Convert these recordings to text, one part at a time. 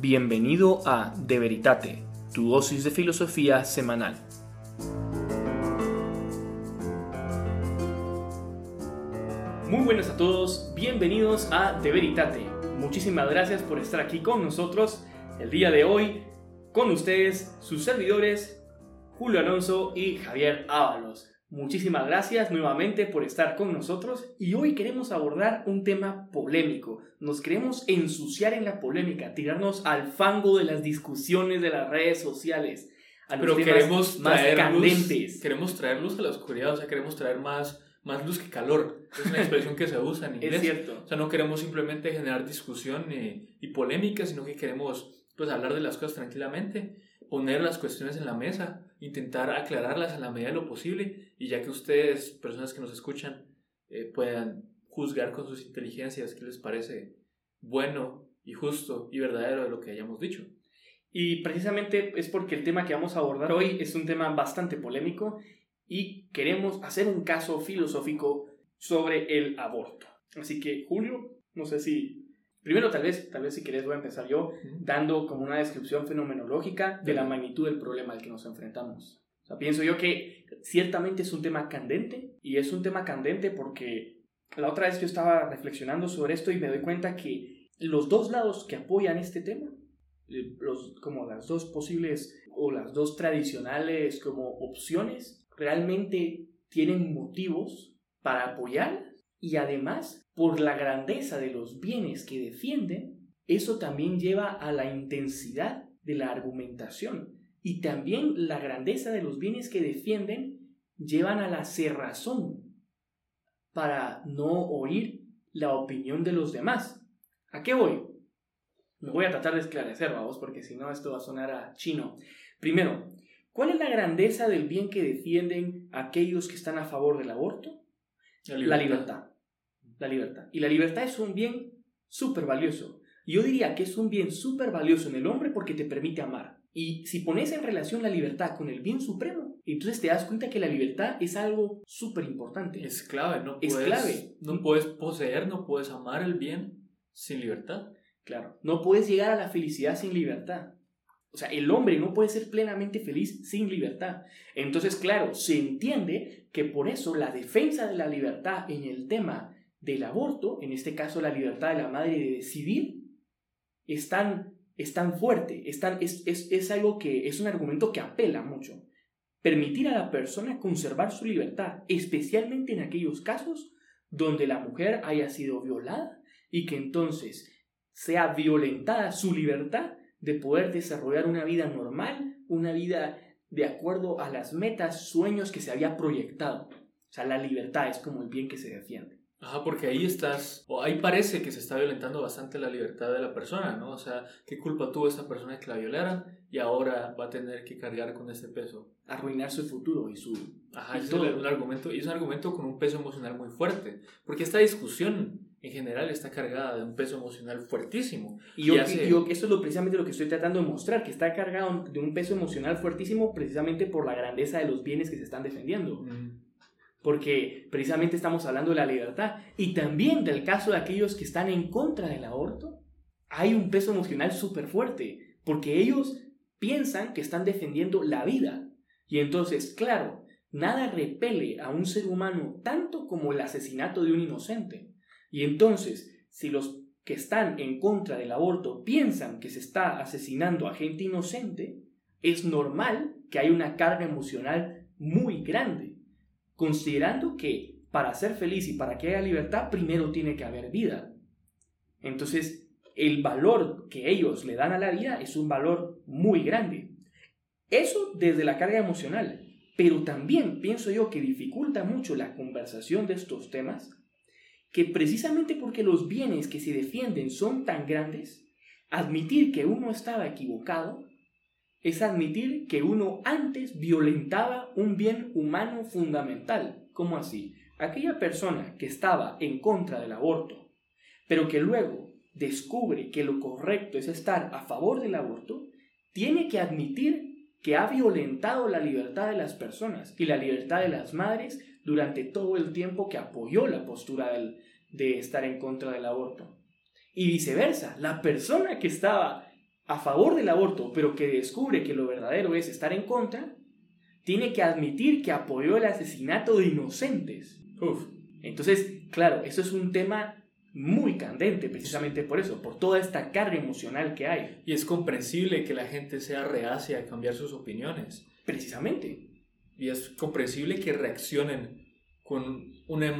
Bienvenido a De Veritate, tu dosis de filosofía semanal. Muy buenas a todos, bienvenidos a De Veritate. Muchísimas gracias por estar aquí con nosotros el día de hoy, con ustedes, sus servidores, Julio Alonso y Javier Ábalos. Muchísimas gracias nuevamente por estar con nosotros y hoy queremos abordar un tema polémico. Nos queremos ensuciar en la polémica, tirarnos al fango de las discusiones de las redes sociales. A Pero queremos más candentes. queremos traer luz a la oscuridad, o sea, queremos traer más, más luz que calor. Es una expresión que se usa en inglés. Es cierto. O sea, no queremos simplemente generar discusión y, y polémica, sino que queremos pues hablar de las cosas tranquilamente, poner las cuestiones en la mesa intentar aclararlas a la medida de lo posible y ya que ustedes, personas que nos escuchan, eh, puedan juzgar con sus inteligencias qué les parece bueno y justo y verdadero de lo que hayamos dicho. Y precisamente es porque el tema que vamos a abordar hoy es un tema bastante polémico y queremos hacer un caso filosófico sobre el aborto. Así que, Julio, no sé si Primero, tal vez, tal vez si querés voy a empezar yo dando como una descripción fenomenológica de la magnitud del problema al que nos enfrentamos. O sea, pienso yo que ciertamente es un tema candente y es un tema candente porque la otra vez yo estaba reflexionando sobre esto y me doy cuenta que los dos lados que apoyan este tema, eh, los, como las dos posibles o las dos tradicionales como opciones, realmente tienen motivos para apoyar y además por la grandeza de los bienes que defienden, eso también lleva a la intensidad de la argumentación y también la grandeza de los bienes que defienden llevan a la cerrazón para no oír la opinión de los demás. ¿A qué voy? Me voy a tratar de esclarecer, vamos, porque si no esto va a sonar a chino. Primero, ¿cuál es la grandeza del bien que defienden aquellos que están a favor del aborto? La libertad la libertad. Y la libertad es un bien súper valioso. Yo diría que es un bien súper valioso en el hombre porque te permite amar. Y si pones en relación la libertad con el bien supremo, entonces te das cuenta que la libertad es algo súper importante. Es clave, no puedes, es clave. No puedes poseer, no puedes amar el bien sin libertad. Claro, no puedes llegar a la felicidad sin libertad. O sea, el hombre no puede ser plenamente feliz sin libertad. Entonces, claro, se entiende que por eso la defensa de la libertad en el tema del aborto, en este caso la libertad de la madre de decidir, es tan, es tan fuerte, es, es, es, algo que es un argumento que apela mucho. Permitir a la persona conservar su libertad, especialmente en aquellos casos donde la mujer haya sido violada y que entonces sea violentada su libertad de poder desarrollar una vida normal, una vida de acuerdo a las metas, sueños que se había proyectado. O sea, la libertad es como el bien que se defiende. Ajá, porque ahí estás, o ahí parece que se está violentando bastante la libertad de la persona, ¿no? O sea, ¿qué culpa tuvo esa persona que la violaran y ahora va a tener que cargar con ese peso? Arruinar su futuro y su... Ajá, es un argumento, y es un argumento con un peso emocional muy fuerte, porque esta discusión en general está cargada de un peso emocional fuertísimo. Y yo, eso es lo, precisamente lo que estoy tratando de mostrar, que está cargado de un peso emocional fuertísimo precisamente por la grandeza de los bienes que se están defendiendo porque precisamente estamos hablando de la libertad y también del caso de aquellos que están en contra del aborto, hay un peso emocional súper fuerte, porque ellos piensan que están defendiendo la vida. Y entonces, claro, nada repele a un ser humano tanto como el asesinato de un inocente. Y entonces, si los que están en contra del aborto piensan que se está asesinando a gente inocente, es normal que haya una carga emocional muy grande considerando que para ser feliz y para que haya libertad, primero tiene que haber vida. Entonces, el valor que ellos le dan a la vida es un valor muy grande. Eso desde la carga emocional, pero también pienso yo que dificulta mucho la conversación de estos temas, que precisamente porque los bienes que se defienden son tan grandes, admitir que uno estaba equivocado es admitir que uno antes violentaba un bien humano fundamental. ¿Cómo así? Aquella persona que estaba en contra del aborto, pero que luego descubre que lo correcto es estar a favor del aborto, tiene que admitir que ha violentado la libertad de las personas y la libertad de las madres durante todo el tiempo que apoyó la postura de estar en contra del aborto. Y viceversa, la persona que estaba a favor del aborto, pero que descubre que lo verdadero es estar en contra, tiene que admitir que apoyó el asesinato de inocentes. Uf. Entonces, claro, eso es un tema muy candente precisamente por eso, por toda esta carga emocional que hay. Y es comprensible que la gente sea reacia a cambiar sus opiniones. Precisamente. Y es comprensible que reaccionen con una,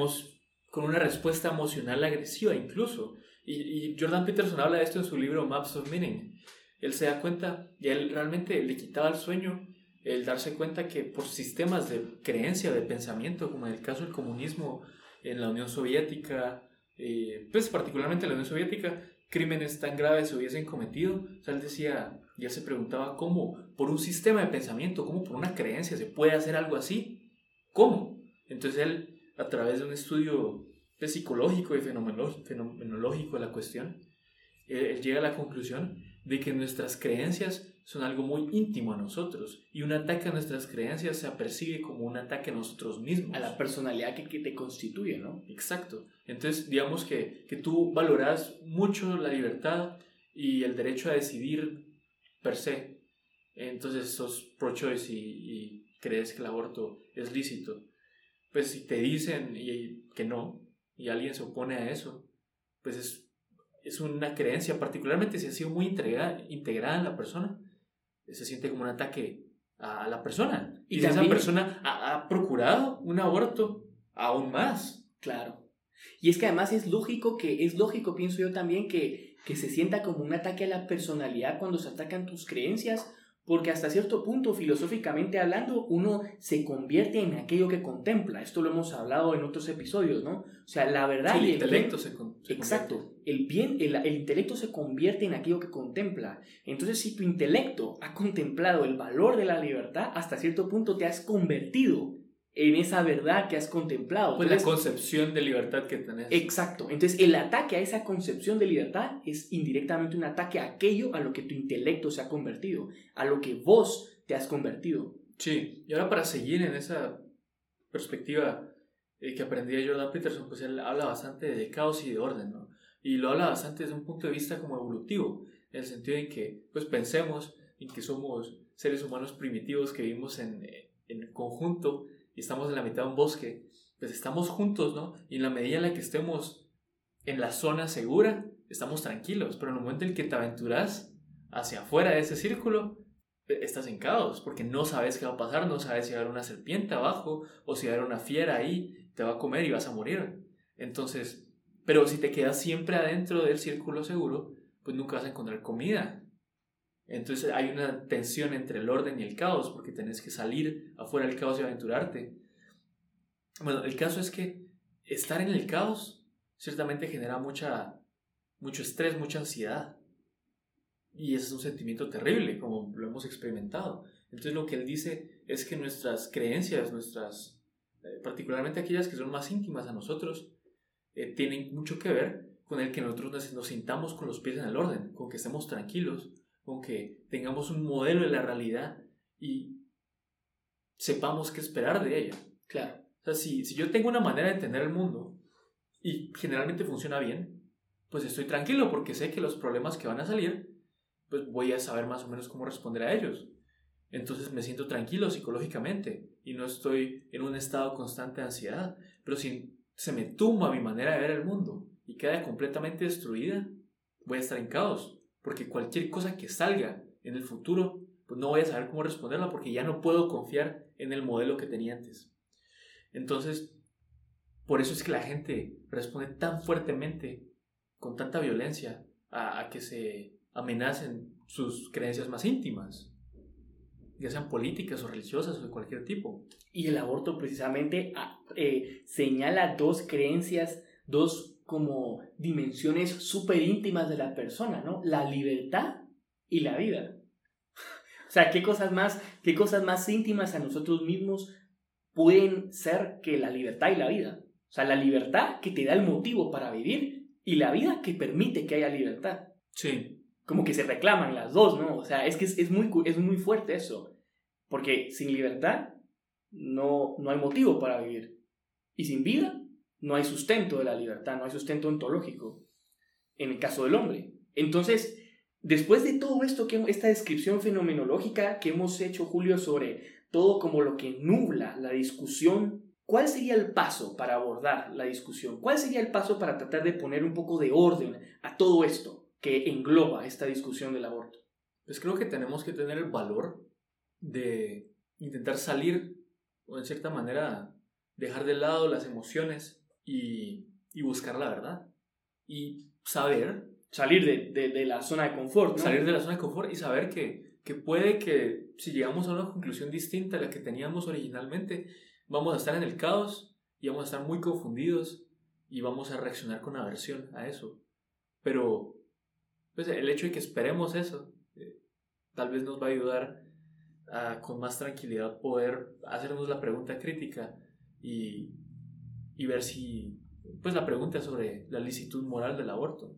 con una respuesta emocional agresiva incluso. Y, y Jordan Peterson habla de esto en su libro Maps of Meaning. Él se da cuenta y él realmente le quitaba el sueño el darse cuenta que por sistemas de creencia, de pensamiento, como en el caso del comunismo en la Unión Soviética, eh, pues particularmente en la Unión Soviética, crímenes tan graves se hubiesen cometido. O sea, él decía, ya se preguntaba cómo, por un sistema de pensamiento, cómo por una creencia se puede hacer algo así. ¿Cómo? Entonces él, a través de un estudio pues, psicológico y fenomenológico de la cuestión, él llega a la conclusión de que nuestras creencias son algo muy íntimo a nosotros y un ataque a nuestras creencias se apercibe como un ataque a nosotros mismos. A la personalidad que, te constituye, ¿no? Exacto. Entonces, digamos que, que tú valoras mucho la libertad y el derecho a decidir per se. Entonces, sos pro-choice y, y, crees que el aborto es lícito. Pues si te dicen y, que no y alguien se opone a eso, pues es es una creencia, particularmente si ha sido muy integrada, integrada en la persona, se siente como un ataque a la persona. Y, esa persona ha, procurado un aborto, aún más. Claro. Y es que además es lógico que, es lógico, pienso yo también, que, que se sienta como un ataque a la personalidad cuando se atacan tus creencias porque hasta cierto punto, filosóficamente hablando, uno se convierte en aquello que contempla. Esto lo hemos hablado en otros episodios, ¿no? O sea, la verdad el, intelecto se, Exacto. El bien, el, el intelecto se convierte en aquello que contempla. Entonces, si tu intelecto ha contemplado el valor de la libertad, hasta cierto punto te has convertido en esa verdad que has contemplado. Pues la concepción de libertad que tenés. Exacto. Entonces, el ataque a esa concepción de libertad es indirectamente un ataque a aquello a lo que tu intelecto se ha convertido, a lo que vos te has convertido. Sí, y ahora para seguir en esa perspectiva eh, que aprendí de Jordan Peterson, pues él habla bastante de caos y de orden, ¿no? Y lo habla bastante desde un punto de vista como evolutivo, en el sentido en que, pues pensemos en que somos seres humanos primitivos que vivimos en, en conjunto y estamos en la mitad de un bosque, pues estamos juntos, ¿no? Y en la medida en la que estemos en la zona segura, estamos tranquilos, pero en el momento en que te aventuras hacia afuera de ese círculo, e, estás en caos, porque no sabes qué va a pasar, no sabes si va a haber una serpiente abajo o si va a haber una fiera ahí, te va a comer y vas a morir. Entonces, pero si te quedas siempre adentro del círculo seguro, pues nunca vas a encontrar comida. Entonces hay una tensión entre el orden y el caos, porque tenés que salir afuera del caos y aventurarte. Bueno, el caso es que estar en el caos ciertamente genera mucha, mucho estrés, mucha ansiedad. Y ese es un sentimiento terrible, como lo hemos experimentado. Entonces lo que él dice es que nuestras creencias, nuestras, eh, particularmente aquellas que son más íntimas a nosotros, eh, tienen mucho que ver con el que nosotros nos, nos sintamos con los pies en el orden, con que estemos tranquilos, con que tengamos un modelo de la realidad y sepamos qué esperar de ella. Claro. O sea, si, si yo tengo una manera de entender el mundo y generalmente funciona bien, pues estoy tranquilo porque sé que los problemas que van a salir, pues voy a saber más o menos cómo responder a ellos. Entonces me siento tranquilo psicológicamente y no estoy en un estado constante de ansiedad. Pero si se me tumba mi manera de ver el mundo y queda completamente destruida, voy a estar en caos porque cualquier cosa que salga en el futuro, pues no voy a saber cómo responderla porque ya no puedo confiar en el modelo que tenía antes. Entonces, por eso es que la gente responde tan fuertemente, con tanta violencia, a, que se amenacen sus creencias más íntimas, ya sean políticas o religiosas o de cualquier tipo. Y el aborto precisamente ah, eh, señala dos creencias, dos como dimensiones súper íntimas de la persona, ¿no? La libertad y la vida. O sea, ¿qué cosas, más, ¿qué cosas más íntimas a nosotros mismos pueden ser que la libertad y la vida? O sea, la libertad que te da el motivo para vivir y la vida que permite que haya libertad. Sí. Como que se reclaman las dos, ¿no? O sea, es que es, muy, es muy fuerte eso. Porque sin libertad no, no hay motivo para vivir. Y sin vida no hay sustento de la libertad, no hay sustento ontológico, en el caso del hombre. Entonces, después de todo esto, que, esta descripción fenomenológica que hemos hecho, Julio, sobre todo como lo que nubla la discusión, ¿cuál sería el paso para abordar la discusión? ¿Cuál sería el paso para tratar de poner un poco de orden a todo esto que engloba esta discusión del aborto? Pues creo que tenemos que tener el valor de intentar salir, o en cierta manera, dejar de lado las emociones y, y buscar la verdad. Y saber. Salir de, de, de la zona de confort. ¿no? Salir de la zona de confort y saber que, que puede que si llegamos a una conclusión distinta a la que teníamos originalmente, vamos a estar en el caos y vamos a estar muy confundidos y vamos a reaccionar con aversión a eso. Pero pues, el hecho de que esperemos eso, eh, tal vez nos va a ayudar a con más tranquilidad poder hacernos la pregunta crítica y, y ver si, pues la pregunta sobre la licitud moral del aborto.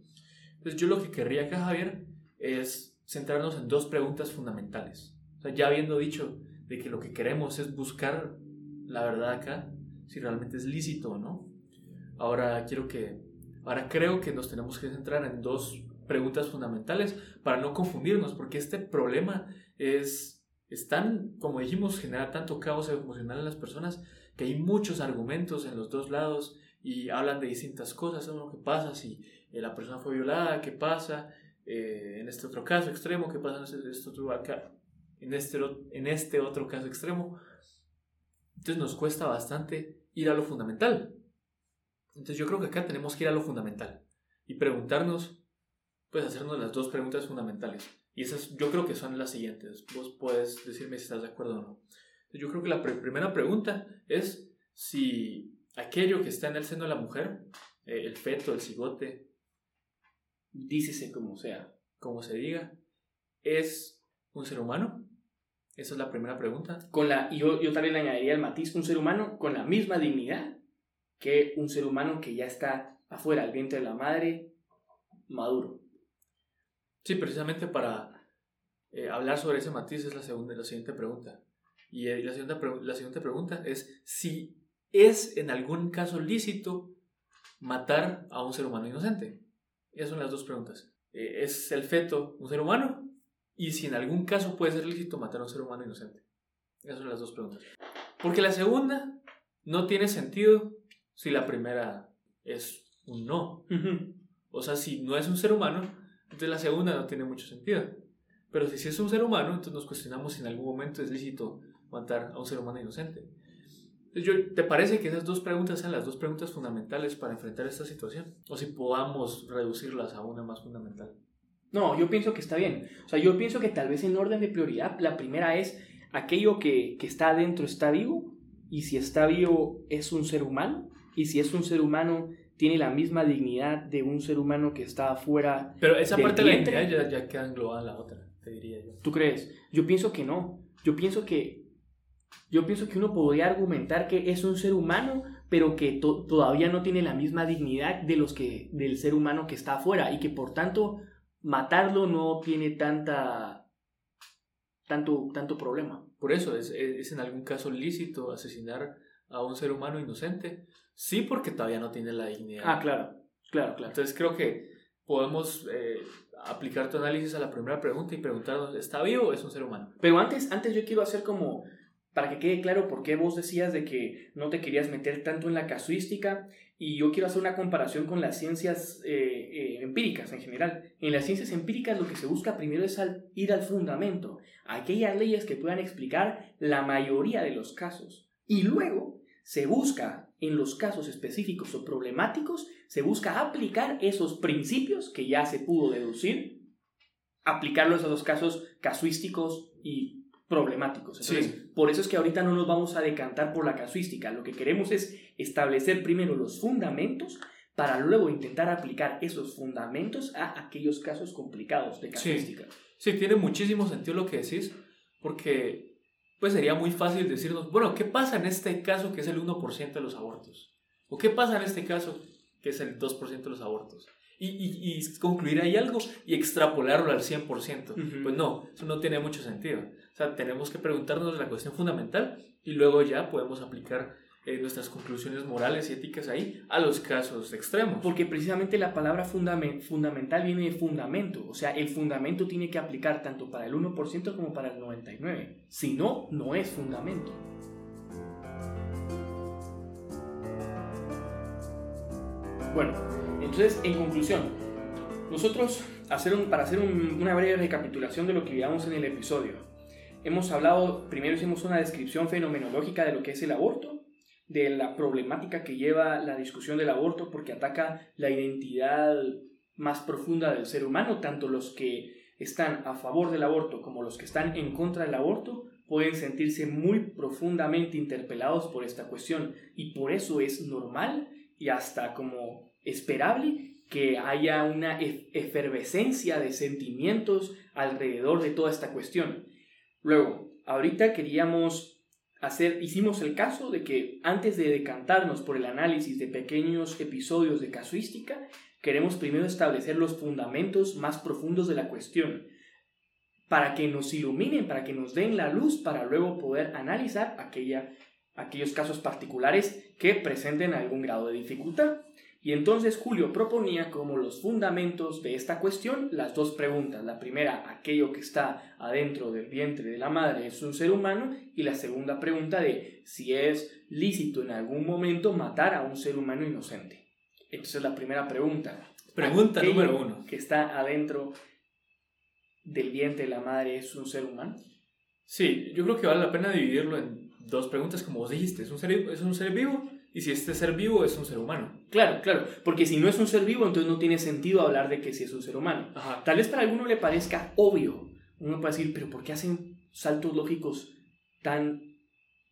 Entonces yo lo que querría acá, Javier, es centrarnos en dos preguntas fundamentales. Ya habiendo dicho de que lo que queremos es buscar la verdad acá, si realmente es lícito o no. Ahora quiero que, ahora creo que nos tenemos que centrar en dos preguntas fundamentales para no confundirnos, porque este problema es, es tan, como dijimos, genera tanto caos emocional en las personas que hay muchos argumentos en los dos lados y hablan de distintas cosas, lo que pasa si eh, la persona fue violada, qué pasa, eh, en este otro caso extremo, qué pasa en este otro, acá, en, este, en este otro caso extremo. Entonces nos cuesta bastante ir a lo fundamental. Entonces yo creo que acá tenemos que ir a lo fundamental y preguntarnos, pues hacernos las dos preguntas fundamentales. Y esas yo creo que son las siguientes. Vos puedes decirme si estás de acuerdo o no. Yo creo que la primera pregunta es si aquello que está en el seno de la mujer, eh, el feto, el cigote, dícese como sea, como se diga, es un ser humano. Esa es la primera pregunta. Con la, y yo, yo también le añadiría el matiz, un ser humano con la misma dignidad que un ser humano que ya está afuera del vientre de la madre, maduro. Sí, precisamente para eh, hablar sobre ese matiz es la, segunda, la siguiente pregunta. Y eh, la, siguiente, la siguiente pregunta es si es en algún caso lícito matar a un ser humano inocente. Esas son las dos preguntas. Eh, ¿Es el feto un ser humano? Y si en algún caso puede ser lícito matar a un ser humano inocente. Esas son las dos preguntas. Porque la segunda no tiene sentido si la primera es un no. O sea, si no es un ser humano, entonces la segunda no tiene mucho sentido. Pero si sí es un ser humano, entonces nos cuestionamos si en algún momento es lícito matar a un ser humano inocente. Yo, ¿Te parece que esas dos preguntas sean las dos preguntas fundamentales para enfrentar esta situación? O si podamos reducirlas a una más fundamental. No, yo pienso que está bien. O sea, yo pienso que tal vez en orden de prioridad, la primera es aquello que, que está adentro está vivo, y si está vivo es un ser humano, y si es un ser humano tiene la misma dignidad de un ser humano que está afuera. Pero esa parte de la dignidad ya, ya queda englobada en la otra, te diría yo. ¿Tú crees? Yo pienso que no. Yo pienso que yo pienso que uno podría argumentar que es un ser humano, pero que todavía no tiene la misma dignidad de los que, del ser humano que está afuera y que por tanto matarlo no tiene tanta, tanto, tanto problema. Por eso, ¿es, ¿es en algún caso lícito asesinar a un ser humano inocente? Sí, porque todavía no tiene la dignidad. Ah, claro, claro, claro. Entonces creo que podemos eh, aplicar tu análisis a la primera pregunta y preguntarnos, ¿está vivo o es un ser humano? Pero antes, antes yo quiero hacer como para que quede claro por qué vos decías de que no te querías meter tanto en la casuística y yo quiero hacer una comparación con las ciencias eh, eh, empíricas en general. En las ciencias empíricas lo que se busca primero es ir al fundamento, aquellas leyes que puedan explicar la mayoría de los casos. Y luego se busca en los casos específicos o problemáticos, se busca aplicar esos principios que ya se pudo deducir, aplicarlos a los casos casuísticos y problemáticos. Entonces, por eso es que ahorita no nos vamos a decantar por la casuística. Lo que queremos es establecer primero los fundamentos para luego intentar aplicar esos fundamentos a aquellos casos complicados de casuística. Sí, tiene muchísimo sentido lo que decís, porque pues sería muy fácil decirnos, bueno, ¿qué pasa en este caso que es el 1% de los abortos? ¿O qué pasa en este caso que es el 2% de los abortos? Y, y, y, concluir ahí algo y extrapolarlo al 100%. Pues no, eso no tiene mucho sentido. Sea, tenemos que preguntarnos la cuestión fundamental y luego ya podemos aplicar eh, nuestras conclusiones morales y éticas ahí a los casos extremos. Porque precisamente la palabra fundamental viene de fundamento. O sea, el fundamento tiene que aplicar tanto para el 1% como para el 99%. Si no, no es fundamento. Bueno, entonces, en conclusión, nosotros, hacer para hacer una breve recapitulación de lo que veíamos en el episodio, hemos hablado, primero hicimos una descripción fenomenológica de lo que es el aborto, de la problemática que lleva la discusión del aborto porque ataca la identidad más profunda del ser humano, tanto los que están a favor del aborto como los que están en contra del aborto pueden sentirse muy profundamente interpelados por esta cuestión y por eso es normal y hasta como esperable que haya una efervescencia de sentimientos alrededor de toda esta cuestión. Luego, ahorita queríamos hacer, hicimos el caso de que antes de decantarnos por el análisis de pequeños episodios de casuística, queremos primero establecer los fundamentos más profundos de la cuestión, para que nos iluminen, para que nos den la luz, para luego poder analizar aquella, aquellos casos particulares que presenten algún grado de dificultad. Y entonces Julio proponía como los fundamentos de esta cuestión las dos preguntas. La primera, aquello que está adentro del vientre de la madre es un ser humano. Y la segunda pregunta de si es lícito en algún momento matar a un ser humano inocente. Entonces la primera pregunta. Pregunta número uno. Que está adentro del vientre de la madre es un ser humano. Sí, yo creo que vale la pena dividirlo en dos preguntas, como vos dijiste. ¿Es un ser, es un ser vivo? Y si este ser vivo es un ser humano. Claro, claro, porque si no es un ser vivo, entonces no tiene sentido hablar de que si es un ser humano. Tal vez para alguno le parezca obvio. Uno puede decir, pero ¿por qué hacen saltos lógicos tan,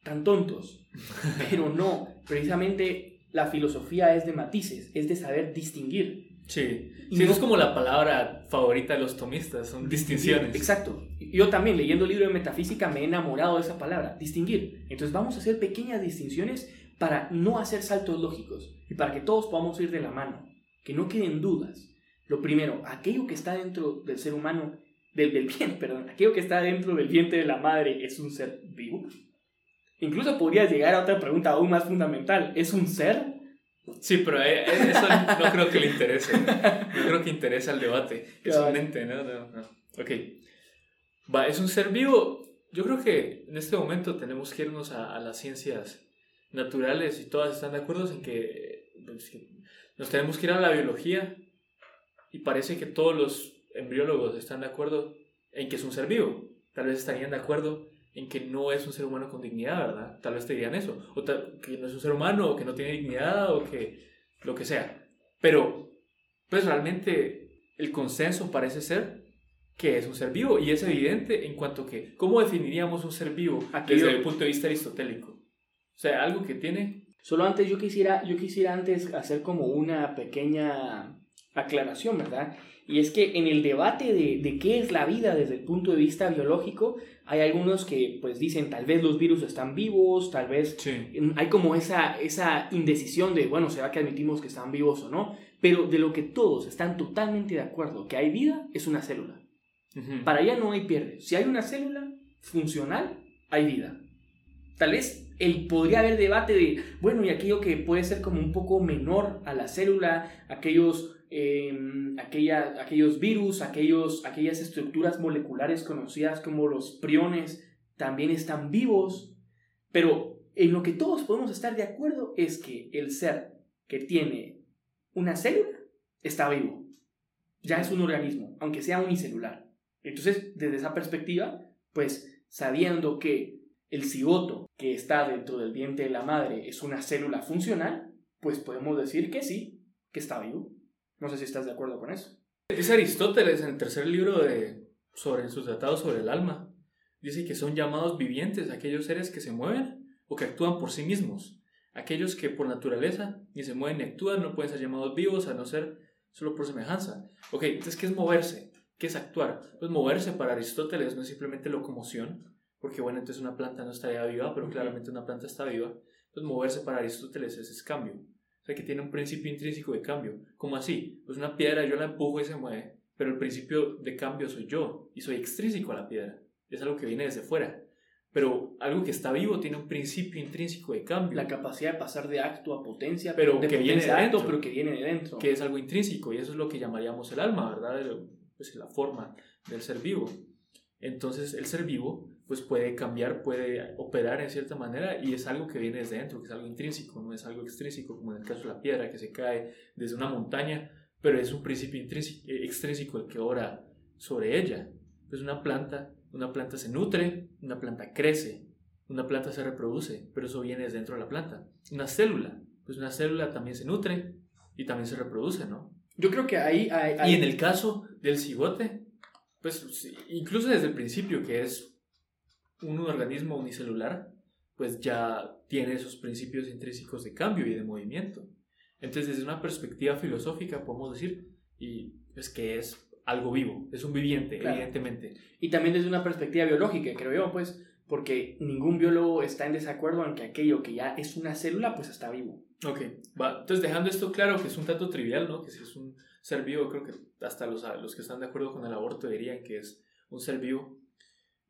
tan tontos? pero no, precisamente la filosofía es de matices, es de saber distinguir. Sí, sí eso es como la palabra favorita de los tomistas, son distinciones. Exacto. Yo también, leyendo el libro de metafísica, me he enamorado de esa palabra, distinguir. Entonces vamos a hacer pequeñas distinciones para no hacer saltos lógicos y para que todos podamos ir de la mano, que no queden dudas. Lo primero, aquello que está dentro del ser humano, del, del bien, perdón, aquello que está dentro del vientre de la madre es un ser vivo. Incluso podrías llegar a otra pregunta aún más fundamental, ¿es un ser? Sí, pero eh, eh, eso no creo que le interese. No creo que interesa el debate. Es un mente, ¿no? no, Ok. Va, ¿es un ser vivo? Yo creo que en este momento tenemos que irnos a, a las ciencias naturales y todas están de acuerdo en pues, que, nos tenemos que ir a la biología y parece que todos los embriólogos están de acuerdo en que es un ser vivo. Tal vez estarían de acuerdo en que no es un ser humano con dignidad, ¿verdad? Tal vez te dirían eso. O que no es un ser humano, o que no tiene dignidad, o que lo que sea. Pero, pues realmente el consenso parece ser que es un ser vivo. Y es evidente en cuanto que, ¿cómo definiríamos un ser vivo desde el punto de vista aristotélico? O sea, algo que tiene... Solo antes yo quisiera, yo quisiera antes hacer como una pequeña aclaración, ¿verdad? Y es que en el debate de, de, qué es la vida desde el punto de vista biológico, hay algunos que pues dicen tal vez los virus están vivos, tal vez hay como esa, esa indecisión de, bueno, ¿será que admitimos que están vivos o no? Pero de lo que todos están totalmente de acuerdo, que hay vida, es una célula. Para allá no hay pierde. Si hay una célula funcional, hay vida. Tal vez el, podría haber debate de, bueno, y aquello que puede ser como un poco menor a la célula, aquellos, em, aquella, aquellos virus, aquellos, aquellas estructuras moleculares conocidas como los priones, también están vivos, pero en lo que todos podemos estar de acuerdo es que el ser que tiene una célula está vivo. Ya es un organismo, aunque sea unicelular. Entonces, desde esa perspectiva, pues sabiendo que el cigoto que está dentro del vientre de la madre es una célula funcional, pues podemos decir que sí, que está vivo. No sé si estás de acuerdo con eso. Dice Aristóteles en el tercer libro de sobre en sus tratados sobre el alma. Dice que son llamados vivientes aquellos seres que se mueven o que actúan por sí mismos. Aquellos que por naturaleza ni se mueven ni actúan no pueden ser llamados vivos a no ser solo por semejanza. Ok, entonces, ¿qué es moverse? ¿Qué es actuar? Pues moverse para Aristóteles no es simplemente locomoción, porque bueno, entonces una planta no estaría viva, pero claramente una planta está viva. Entonces moverse para Aristóteles es, cambio. Sea, que tiene un principio intrínseco de cambio. ¿Cómo así? Pues una piedra yo la empujo y se mueve, pero el principio de cambio soy yo y soy extrínseco a la piedra. Es algo que viene desde fuera. Pero algo que está vivo tiene un principio intrínseco de cambio. La capacidad de pasar de acto a potencia, pero de que potencia viene de a acto, dentro. pero que viene de dentro. Que es algo intrínseco y eso es lo que llamaríamos el alma, ¿verdad? El- Pues la forma del ser vivo. Entonces el ser vivo pues puede cambiar, puede operar en cierta manera y es algo que viene desde dentro, que es algo intrínseco, no es algo extrínseco como en el caso de la piedra que se cae desde una montaña, pero es un principio intrínseco, eh, extrínseco el que obra sobre ella. Pues una planta, una planta se nutre, una planta crece, una planta se reproduce, pero eso viene desde dentro de la planta. Una célula, pues una célula también se nutre y también se reproduce, ¿no? Yo creo que ahí... hay- hay- Y en el caso del cigote, pues incluso desde el principio que es un organismo unicelular, pues ya tiene esos principios intrínsecos de cambio y de movimiento. Entonces, desde una perspectiva filosófica podemos decir y es que es algo vivo, es un viviente, Claro. evidentemente. Y también desde una perspectiva biológica, creo yo, pues, porque ningún biólogo está en desacuerdo en que aquello que ya es una célula, pues está vivo. Ok, va. Entonces, dejando esto claro, que es un tanto trivial, ¿no? Que si es un ser vivo, creo que hasta los, los que están de acuerdo con el aborto dirían que es un ser vivo.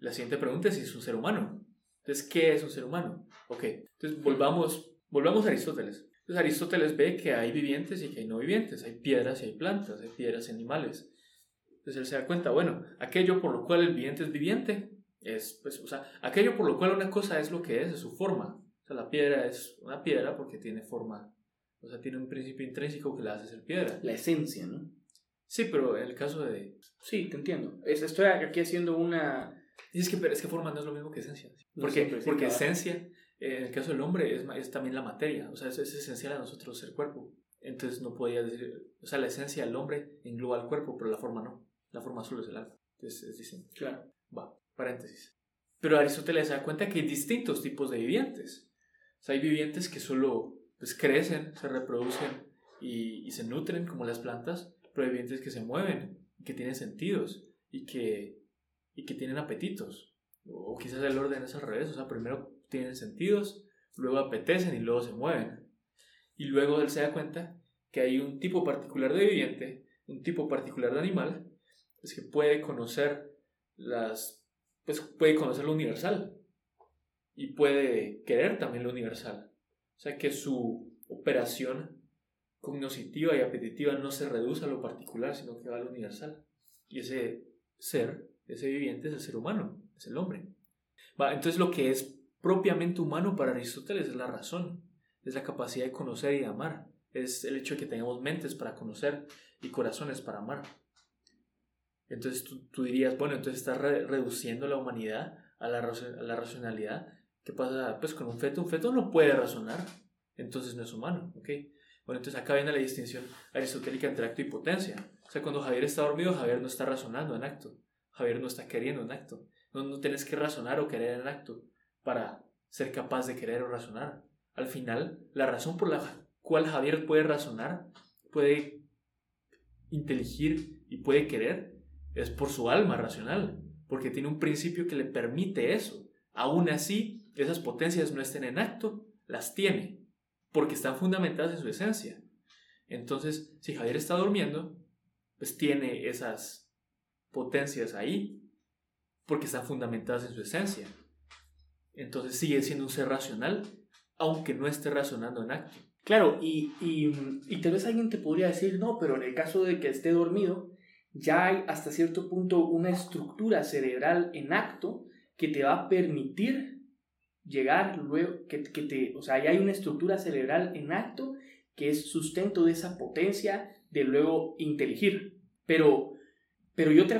La siguiente pregunta es si es un ser humano. Entonces, ¿qué es un ser humano? Ok, entonces volvamos, volvamos a Aristóteles. Entonces, Aristóteles ve que hay vivientes y que hay no vivientes, hay piedras y hay plantas, hay piedras y animales. Entonces, él se da cuenta, bueno, aquello por lo cual el viviente es viviente, es, pues, o sea, aquello por lo cual una cosa es lo que es, es su forma. O sea, la piedra es una piedra porque tiene forma, o sea, tiene un principio intrínseco que la hace ser piedra. La esencia, ¿no? Sí, pero en el caso de... Sí, te entiendo. Es- estoy aquí haciendo una... Y es que, pero es que forma no es lo mismo que esencia. No Porque, siempre, sí, porque claro. esencia, en el caso del hombre, es, es también la materia. O sea, es, es esencial a nosotros ser cuerpo. Entonces no podía decir... O sea, la esencia del hombre engloba el cuerpo, pero la forma no. La forma solo es el alma. Entonces es distinto. Claro. Va, paréntesis. Pero Aristóteles se da cuenta que hay distintos tipos de vivientes. O sea, hay vivientes que solo pues, crecen, se reproducen y, y se nutren como las plantas, pero hay vivientes que se mueven, que tienen sentidos y que, y que tienen apetitos. O quizás el orden es al revés, o sea, primero tienen sentidos, luego apetecen y luego se mueven. Y luego él se da cuenta que hay un tipo particular de viviente, un tipo particular de animal, es que puede conocer las pues puede conocer lo universal y puede querer también lo universal. O sea que su operación cognoscitiva y apetitiva no se reduce a lo particular, sino que va a lo universal. Y ese ser, ese viviente es el ser humano, es el hombre. Entonces lo que es propiamente humano para Aristóteles es la razón, es la capacidad de conocer y de amar, es el hecho de que tengamos mentes para conocer y corazones para amar. Entonces tú, tú dirías, bueno, entonces estás re- reduciendo la humanidad a la, a la racionalidad. ¿Qué pasa? Pues con un feto, un feto no puede razonar, entonces no es humano, ¿ok? Bueno, entonces acá viene la distinción aristotélica entre acto y potencia. O sea, cuando Javier está dormido, Javier no está razonando en acto. Javier no está queriendo en acto. No, no tienes que razonar o querer en acto para ser capaz de querer o razonar. Al final, la razón por la cual Javier puede razonar, puede inteligir y puede querer, es por su alma racional, porque tiene un principio que le permite eso. Aún así, esas potencias no estén en acto, las tiene, porque están fundamentadas en su esencia. Entonces, si Javier está durmiendo, pues tiene esas potencias ahí, porque están fundamentadas en su esencia. Entonces sigue siendo un ser racional, aunque no esté razonando en acto. Claro, y, y, y tal vez alguien te podría decir, no, pero en el caso de que esté dormido, ya hay hasta cierto punto una estructura cerebral en acto que te va a permitir llegar luego, que, que te, o sea, ya hay una estructura cerebral en acto que es sustento de esa potencia de luego inteligir. Pero, pero yo te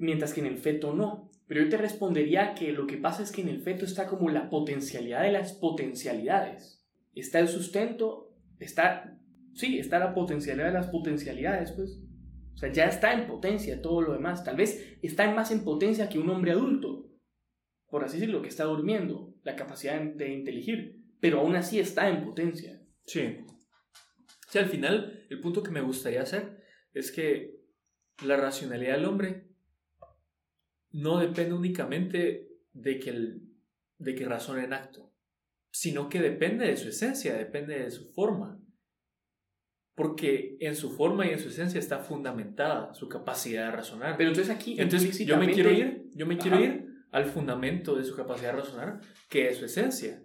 mientras que en el feto no. Pero yo te respondería que lo que pasa es que en el feto está como la potencialidad de las potencialidades. Está el sustento, está, sí, está la potencialidad de las potencialidades, pues. O sea, ya está en potencia todo lo demás. Tal vez está más en potencia que un hombre adulto, por así decirlo, que está durmiendo, la capacidad de inteligir. Pero aún así está en potencia. Sí. O sea, al final, el punto que me gustaría hacer es que la racionalidad del hombre no depende únicamente de que, el, de que razone en acto, sino que depende de su esencia, depende de su forma. Porque en su forma y en su esencia está fundamentada su capacidad de razonar. Pero entonces aquí, Entonces, yo me quiero ir, yo me quiero Ajá. ir al fundamento de su capacidad de razonar, que es su esencia.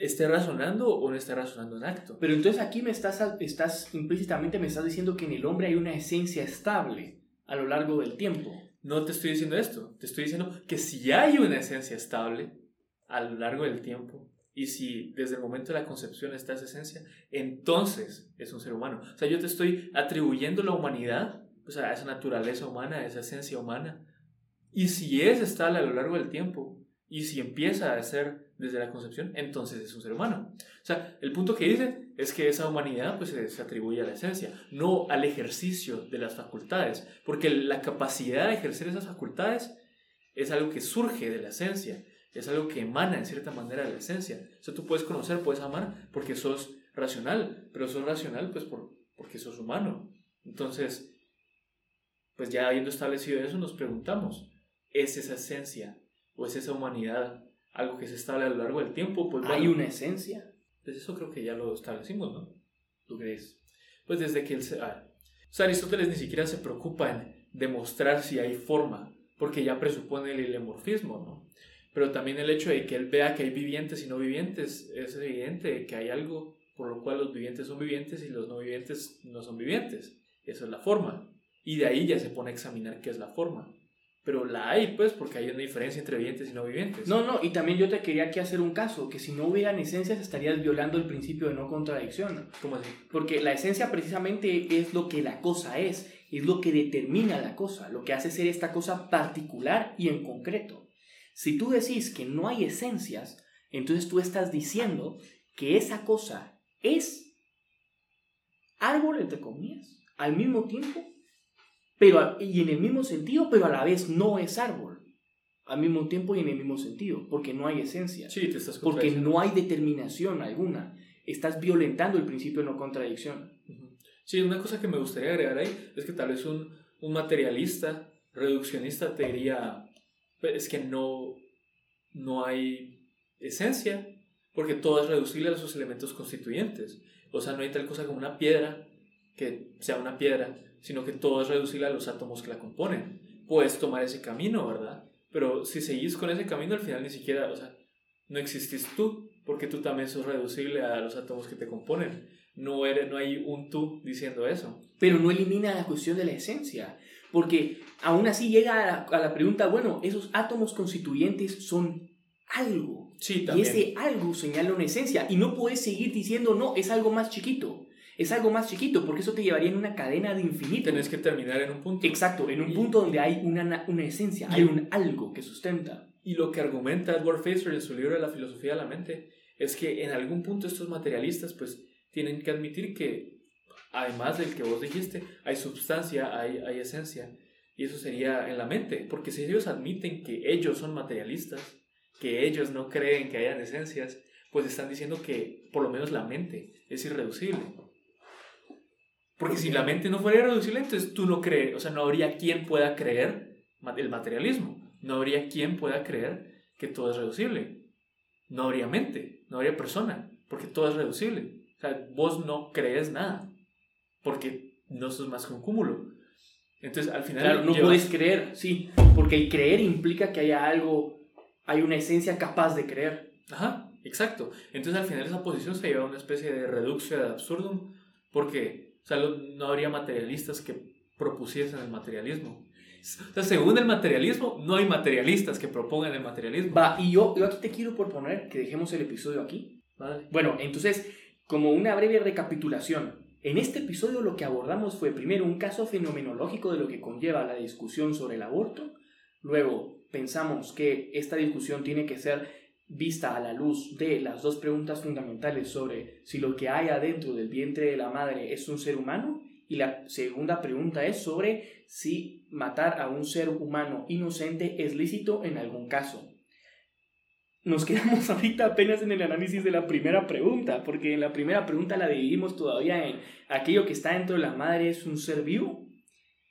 Esté razonando o no esté razonando en acto. Pero entonces aquí me estás, estás implícitamente me estás diciendo que en el hombre hay una esencia estable a lo largo del tiempo. No te estoy diciendo esto, te estoy diciendo que si hay una esencia estable a lo largo del tiempo, y si desde el momento de la concepción está esa esencia, entonces es un ser humano. O sea, yo te estoy atribuyendo la humanidad, o sea, a esa naturaleza humana, a esa esencia humana. Y si es estable a lo largo del tiempo, y si empieza a ser desde la concepción, entonces es un ser humano. O sea, el punto que dice es que esa humanidad pues se, se atribuye a la esencia, no al ejercicio de las facultades, porque la capacidad de ejercer esas facultades es algo que surge de la esencia es algo que emana en cierta manera de la esencia. O sea, tú puedes conocer, puedes amar porque sos racional, pero sos racional pues por, porque sos humano. Entonces, pues ya habiendo establecido eso, nos preguntamos, ¿es esa esencia o es esa humanidad algo que se estable a lo largo del tiempo? Pues ¿Hay una esencia? Pues eso creo que ya lo establecimos, ¿no? ¿Tú crees? Pues desde que el... Ah, o sea, Aristóteles ni siquiera se preocupa en demostrar si hay forma, porque ya presupone el ilemorfismo, ¿no? pero también el hecho de que él vea que hay vivientes y no vivientes, es evidente que hay algo por lo cual los vivientes son vivientes y los no vivientes no son vivientes. Esa es la forma. Y de ahí ya se pone a examinar qué es la forma. Pero la hay, pues, porque hay una diferencia entre vivientes y no vivientes. No, no, y también yo te quería aquí hacer un caso, que si no hubieran esencias estarías violando el principio de no contradicción. ¿Cómo así? Porque la esencia precisamente es lo que la cosa es, es lo que determina la cosa, lo que hace ser esta cosa particular y en concreto. Si tú decís que no hay esencias, entonces tú estás diciendo que esa cosa es árbol, entre comillas, al mismo tiempo, pero, y en el mismo sentido, pero a la vez no es árbol. Al mismo tiempo y en el mismo sentido, porque no hay esencia. Sí, te estás Porque no hay determinación alguna. Estás violentando el principio de no contradicción. Sí, una cosa que me gustaría agregar ahí es que tal vez un, un materialista, reduccionista, te diría, es que no, no hay esencia, porque todo es reducible a sus elementos constituyentes. O sea, no hay tal cosa como una piedra que sea una piedra, sino que todo es reducible a los átomos que la componen. Puedes tomar ese camino, ¿verdad? Pero si seguís con ese camino, al final ni siquiera, o sea, no existís tú, porque tú también sos reducible a los átomos que te componen. No, eres, no hay un tú diciendo eso. Pero no elimina la cuestión de la esencia. Porque aún así llega a la, pregunta, bueno, esos átomos constituyentes son algo. Sí, y ese algo señala una esencia. Y no puedes seguir diciendo, no, es algo más chiquito. Es algo más chiquito, porque eso te llevaría en una cadena de infinito. Tienes que terminar en un punto. Exacto, en un punto donde hay una, una esencia, hay un algo que sustenta. Y lo que argumenta Edward Facer en su libro de la filosofía de la mente es que en algún punto estos materialistas pues tienen que admitir que además del que vos dijiste, hay sustancia, hay, hay esencia. Y eso sería en la mente, porque si ellos admiten que ellos son materialistas, que ellos no creen que hayan esencias, pues están diciendo que por lo menos la mente es irreducible. Porque si la mente no fuera irreducible, entonces tú no crees, o sea, no habría quien pueda creer el materialismo, no habría quien pueda creer que todo es reducible. No habría mente, no habría persona, porque todo es reducible. O sea, vos no crees nada porque no sos más que un cúmulo. Entonces, al final... Claro, no puedes creer, sí, porque el creer implica que haya algo, hay una esencia capaz de creer. Ajá, exacto. Entonces, al final esa posición se lleva a una especie de reducción ad absurdum, porque o sea, no habría materialistas que propusiesen el materialismo. O sea, según el materialismo, no hay materialistas que propongan el materialismo. Va, y yo, yo aquí te quiero proponer que dejemos el episodio aquí. Vale. Bueno, entonces, como una breve recapitulación, en este episodio lo que abordamos fue primero un caso fenomenológico de lo que conlleva la discusión sobre el aborto, luego pensamos que esta discusión tiene que ser vista a la luz de las dos preguntas fundamentales sobre si lo que hay adentro del vientre de la madre es un ser humano y la segunda pregunta es sobre si matar a un ser humano inocente es lícito en algún caso. Nos quedamos ahorita apenas en el análisis de la primera pregunta, porque en la primera pregunta la dividimos todavía en aquello que está dentro de la madre es un ser vivo,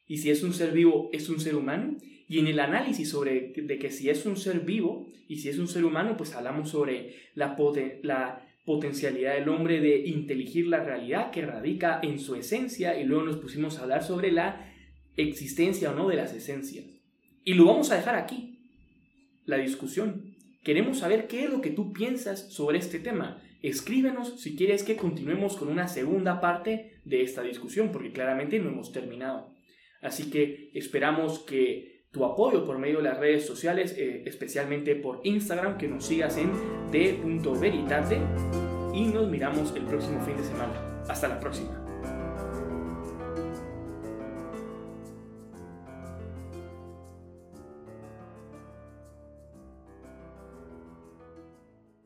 y si es un ser vivo es un ser humano, y en el análisis sobre de que si es un ser vivo y si es un ser humano, pues hablamos sobre la, la potencialidad del hombre de inteligir la realidad que radica en su esencia, y luego nos pusimos a hablar sobre la existencia o no de las esencias. Y lo vamos a dejar aquí, la discusión. Queremos saber qué es lo que tú piensas sobre este tema. Escríbenos si quieres que continuemos con una segunda parte de esta discusión, porque claramente no hemos terminado. Así que esperamos que tu apoyo por medio de las redes sociales, eh, especialmente por Instagram, que nos sigas en d.veritate y nos miramos el próximo fin de semana. Hasta la próxima.